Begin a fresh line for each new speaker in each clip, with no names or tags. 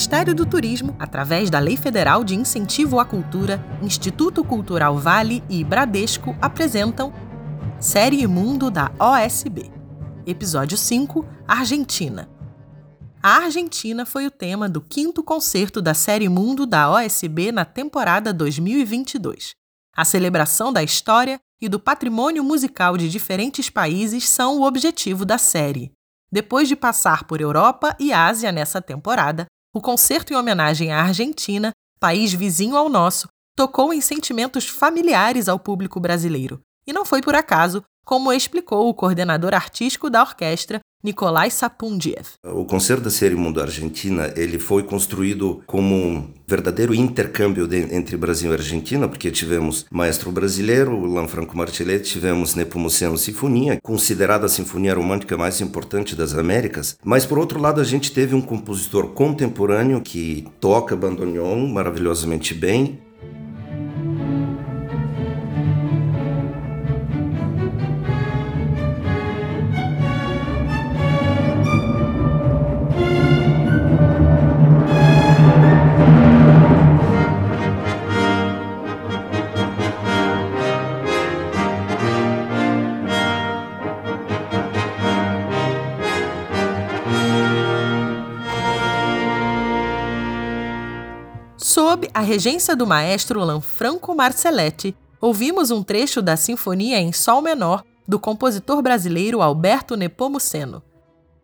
Ministério do Turismo, através da Lei Federal de Incentivo à Cultura, Instituto Cultural Vale e Bradesco apresentam Série Mundo da OSB. Episódio 5 Argentina. A Argentina foi o tema do quinto concerto da Série Mundo da OSB na temporada 2022. A celebração da história e do patrimônio musical de diferentes países são o objetivo da série. Depois de passar por Europa e Ásia nessa temporada, o concerto em homenagem à Argentina, país vizinho ao nosso, tocou em sentimentos familiares ao público brasileiro. E não foi por acaso, como explicou o coordenador artístico da orquestra, Nikolai Sapundiev.
O concerto da série Mundo Argentina ele foi construído como um verdadeiro intercâmbio de, entre Brasil e Argentina, porque tivemos maestro brasileiro, Lanfranco Martelletti, tivemos Nepomuceno Sinfonia, considerada a sinfonia romântica mais importante das Américas. Mas por outro lado, a gente teve um compositor contemporâneo que toca bandoneon maravilhosamente bem,
Sob a regência do maestro Lanfranco Marcelletti, ouvimos um trecho da Sinfonia em Sol Menor do compositor brasileiro Alberto Nepomuceno.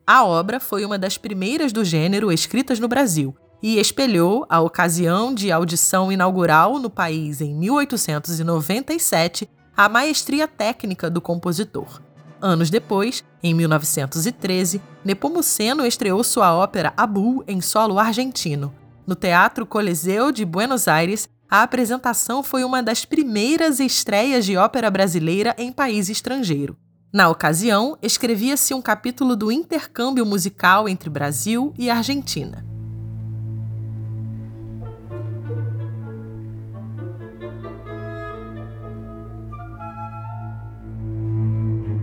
A obra foi uma das primeiras do gênero escritas no Brasil e espelhou a ocasião de audição inaugural no país em 1897 a maestria técnica do compositor. Anos depois, em 1913, Nepomuceno estreou sua ópera Abu em solo argentino, no Teatro Coliseu de Buenos Aires, a apresentação foi uma das primeiras estreias de ópera brasileira em país estrangeiro. Na ocasião, escrevia-se um capítulo do intercâmbio musical entre Brasil e Argentina.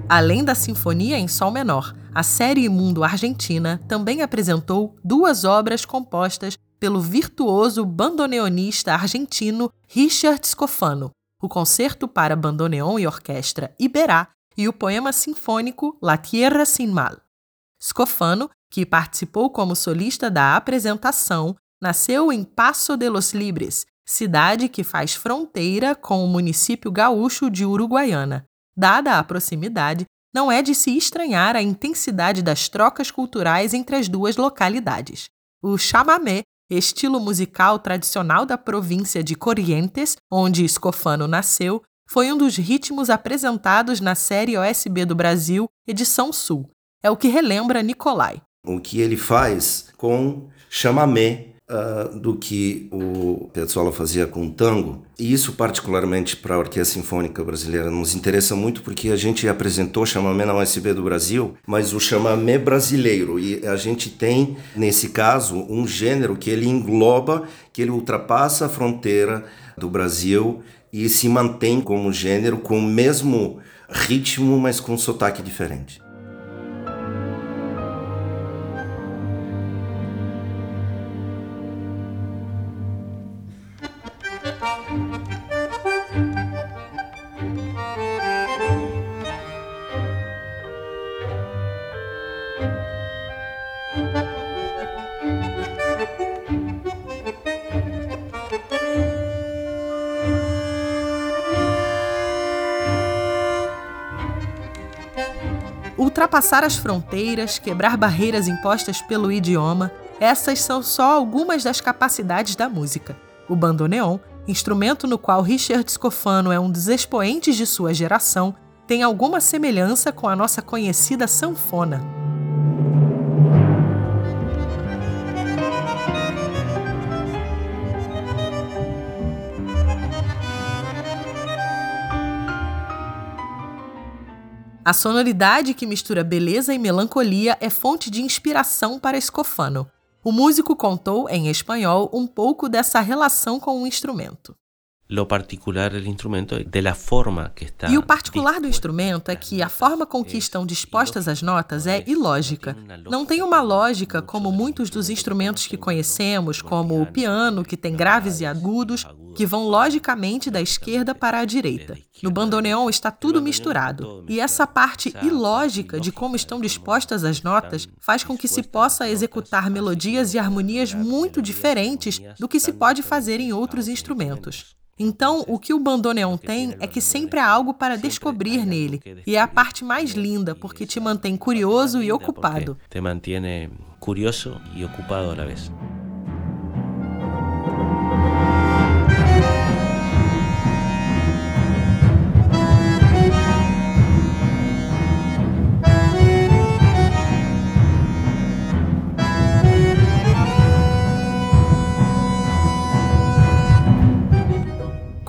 Além da Sinfonia em Sol Menor, a série Mundo Argentina também apresentou duas obras compostas pelo virtuoso bandoneonista argentino Richard Scofano, o Concerto para Bandoneon e Orquestra Iberá e o poema sinfônico La Tierra Sin Mal. Scofano, que participou como solista da apresentação, nasceu em Paso de los Libres, cidade que faz fronteira com o município gaúcho de Uruguaiana. Dada a proximidade, não é de se estranhar a intensidade das trocas culturais entre as duas localidades. O chamamé estilo musical tradicional da província de Corrientes, onde Scofano nasceu, foi um dos ritmos apresentados na série OSB do Brasil, edição Sul. É o que relembra Nicolai.
O que ele faz com chamamé uh, do que o Piazzolla fazia com o tango. E isso, particularmente para a Orquestra Sinfônica Brasileira, nos interessa muito porque a gente apresentou o chamamé na USB do Brasil, mas o chamamé brasileiro. E a gente tem, nesse caso, um gênero que ele engloba, que ele ultrapassa a fronteira do Brasil e se mantém como gênero com o mesmo ritmo, mas com um sotaque diferente.
Ultrapassar as fronteiras, quebrar barreiras impostas pelo idioma, essas são só algumas das capacidades da música. O bandoneon, instrumento no qual Richard Scofano é um dos expoentes de sua geração, tem alguma semelhança com a nossa conhecida sanfona. A sonoridade que mistura beleza e melancolia é fonte de inspiração para Escofano. O músico contou, em espanhol, um pouco dessa relação com o instrumento.
Lo particular del instrumento de la forma que está.
E o particular do instrumento é que a forma com que estão dispostas as notas é ilógica. Não tem uma lógica como muitos dos instrumentos que conhecemos, como o piano, que tem graves e agudos, que vão logicamente da esquerda para a direita. No bandoneon está tudo misturado, e essa parte ilógica de como estão dispostas as notas faz com que se possa executar melodias e harmonias muito diferentes do que se pode fazer em outros instrumentos. Então, o que o bandoneon tem é que sempre há algo para descobrir nele, e é a parte mais linda porque te mantém curioso e ocupado.
Te mantém curioso e ocupado la vez.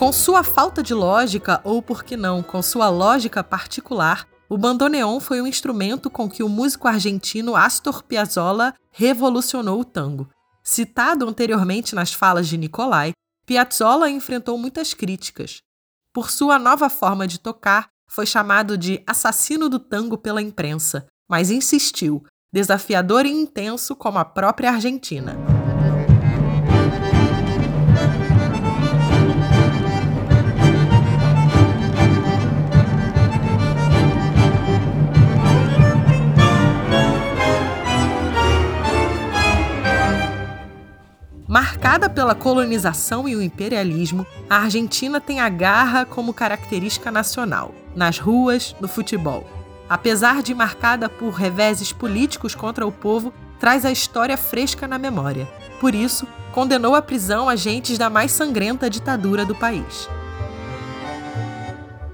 Com sua falta de lógica, ou por que não, com sua lógica particular, o bandoneon foi um instrumento com que o músico argentino Astor Piazzolla revolucionou o tango. Citado anteriormente nas falas de Nicolai, Piazzolla enfrentou muitas críticas. Por sua nova forma de tocar, foi chamado de assassino do tango pela imprensa, mas insistiu, desafiador e intenso como a própria Argentina. Marcada pela colonização e o imperialismo, a Argentina tem a garra como característica nacional, nas ruas, no futebol. Apesar de marcada por reveses políticos contra o povo, traz a história fresca na memória. Por isso, condenou à prisão agentes da mais sangrenta ditadura do país.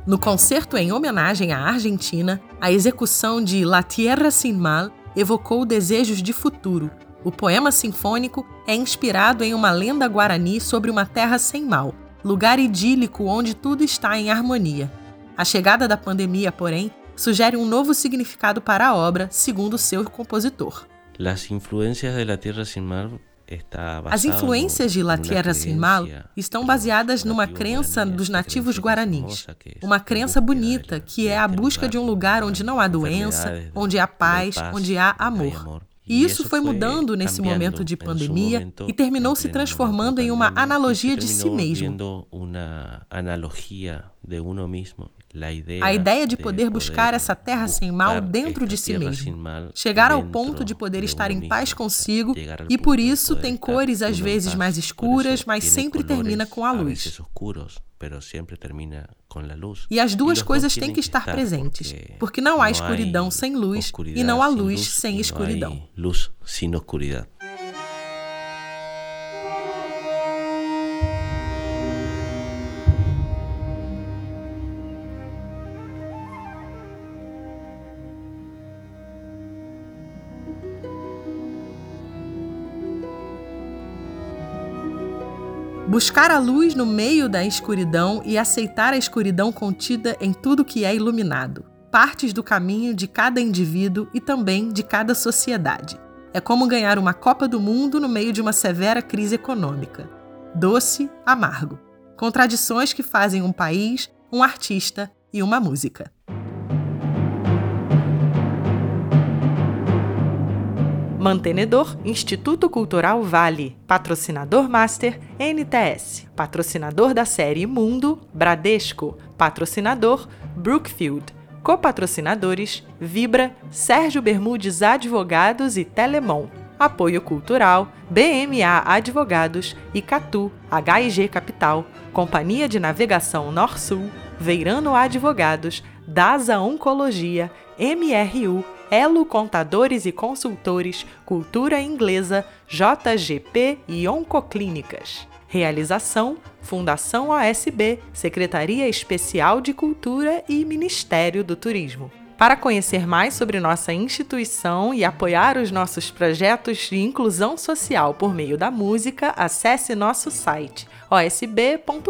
No concerto em homenagem à Argentina, a execução de La Tierra Sin Mal evocou desejos de futuro, o poema sinfônico é inspirado em uma lenda guarani sobre uma terra sem mal, lugar idílico onde tudo está em harmonia. A chegada da pandemia, porém, sugere um novo significado para a obra, segundo seu compositor.
As influências de La Tierra Sin Mal
as influências de La Tierra Sin Mal estão baseadas numa crença dos nativos guaranis. Uma crença bonita, que é a busca de um lugar onde não há doença, onde há paz, onde há amor. E isso foi mudando nesse momento de pandemia e terminou se transformando em uma analogia de si mesmo. A ideia de poder buscar essa terra sem mal dentro de si mesmo. Chegar ao ponto de poder estar em paz consigo e por isso tem cores às vezes mais escuras, mas sempre termina com a luz. E as duas coisas têm que estar presentes, porque não há escuridão sem luz e não há luz sem escuridão. Buscar a luz no meio da escuridão e aceitar a escuridão contida em tudo que é iluminado. Partes do caminho de cada indivíduo e também de cada sociedade. É como ganhar uma Copa do Mundo no meio de uma severa crise econômica. Doce, amargo. Contradições que fazem um país, um artista e uma música. Mantenedor Instituto Cultural Vale. Patrocinador Master NTS. Patrocinador da série Mundo Bradesco. Patrocinador Brookfield. Copatrocinadores Vibra, Sérgio Bermudes Advogados e Telemon. Apoio Cultural, BMA Advogados, Icatu, HIG Capital, Companhia de Navegação Norsul, Veirano Advogados, DASA Oncologia, MRU, Elo Contadores e Consultores, Cultura Inglesa, JGP e Oncoclínicas. Realização: Fundação OSB, Secretaria Especial de Cultura e Ministério do Turismo. Para conhecer mais sobre nossa instituição e apoiar os nossos projetos de inclusão social por meio da música, acesse nosso site osb.com.br.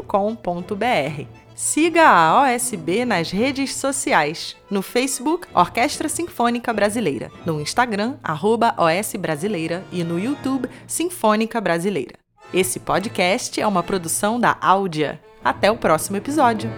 Siga a OSB nas redes sociais. No Facebook, Orquestra Sinfônica Brasileira. No Instagram, arroba OS Brasileira. E no YouTube, Sinfônica Brasileira. Esse podcast é uma produção da Áudia. Até o próximo episódio.